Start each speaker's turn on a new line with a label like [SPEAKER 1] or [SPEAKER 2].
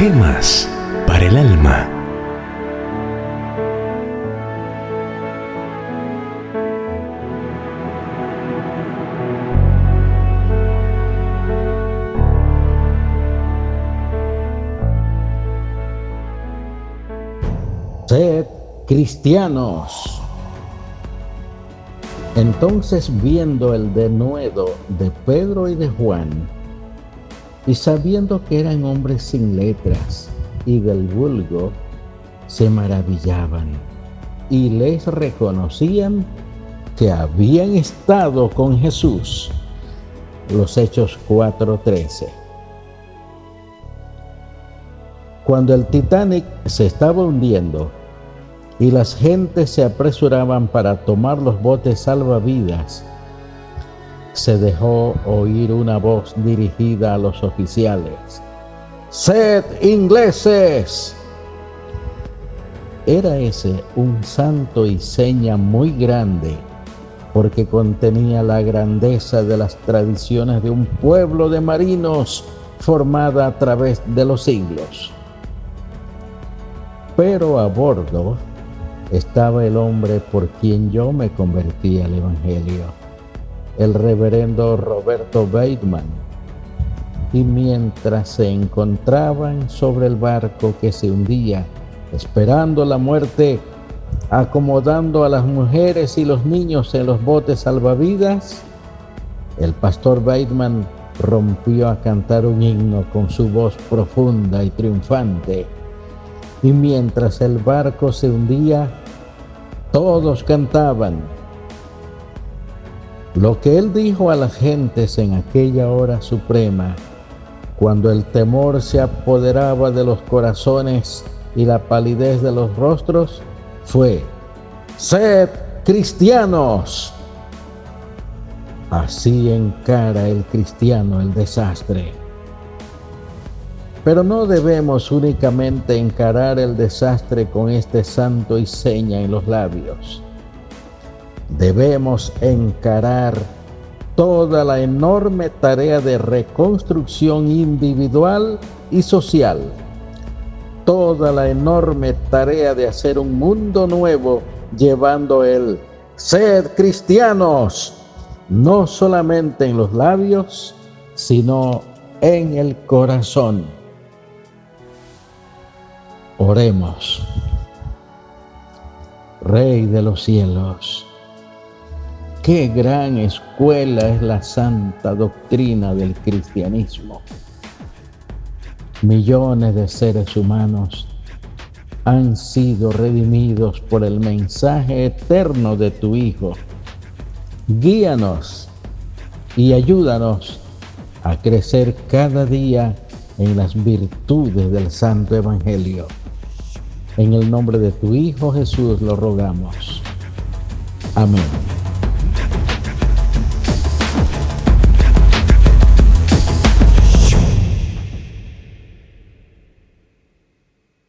[SPEAKER 1] Gemas para el alma.
[SPEAKER 2] Sed cristianos. Entonces viendo el denuedo de Pedro y de Juan, y sabiendo que eran hombres sin letras y del vulgo, se maravillaban y les reconocían que habían estado con Jesús. Los Hechos 4:13. Cuando el Titanic se estaba hundiendo y las gentes se apresuraban para tomar los botes salvavidas, se dejó oír una voz dirigida a los oficiales. ¡Sed ingleses! Era ese un santo y seña muy grande, porque contenía la grandeza de las tradiciones de un pueblo de marinos formada a través de los siglos. Pero a bordo estaba el hombre por quien yo me convertí al Evangelio el reverendo Roberto Bateman. Y mientras se encontraban sobre el barco que se hundía, esperando la muerte, acomodando a las mujeres y los niños en los botes salvavidas, el pastor Bateman rompió a cantar un himno con su voz profunda y triunfante. Y mientras el barco se hundía, todos cantaban lo que él dijo a las gentes en aquella hora suprema, cuando el temor se apoderaba de los corazones y la palidez de los rostros, fue, sed cristianos. Así encara el cristiano el desastre. Pero no debemos únicamente encarar el desastre con este santo y seña en los labios debemos encarar toda la enorme tarea de reconstrucción individual y social, toda la enorme tarea de hacer un mundo nuevo llevando el sed cristianos, no solamente en los labios, sino en el corazón. Oremos. Rey de los cielos Qué gran escuela es la santa doctrina del cristianismo. Millones de seres humanos han sido redimidos por el mensaje eterno de tu Hijo. Guíanos y ayúdanos a crecer cada día en las virtudes del Santo Evangelio. En el nombre de tu Hijo Jesús lo rogamos. Amén.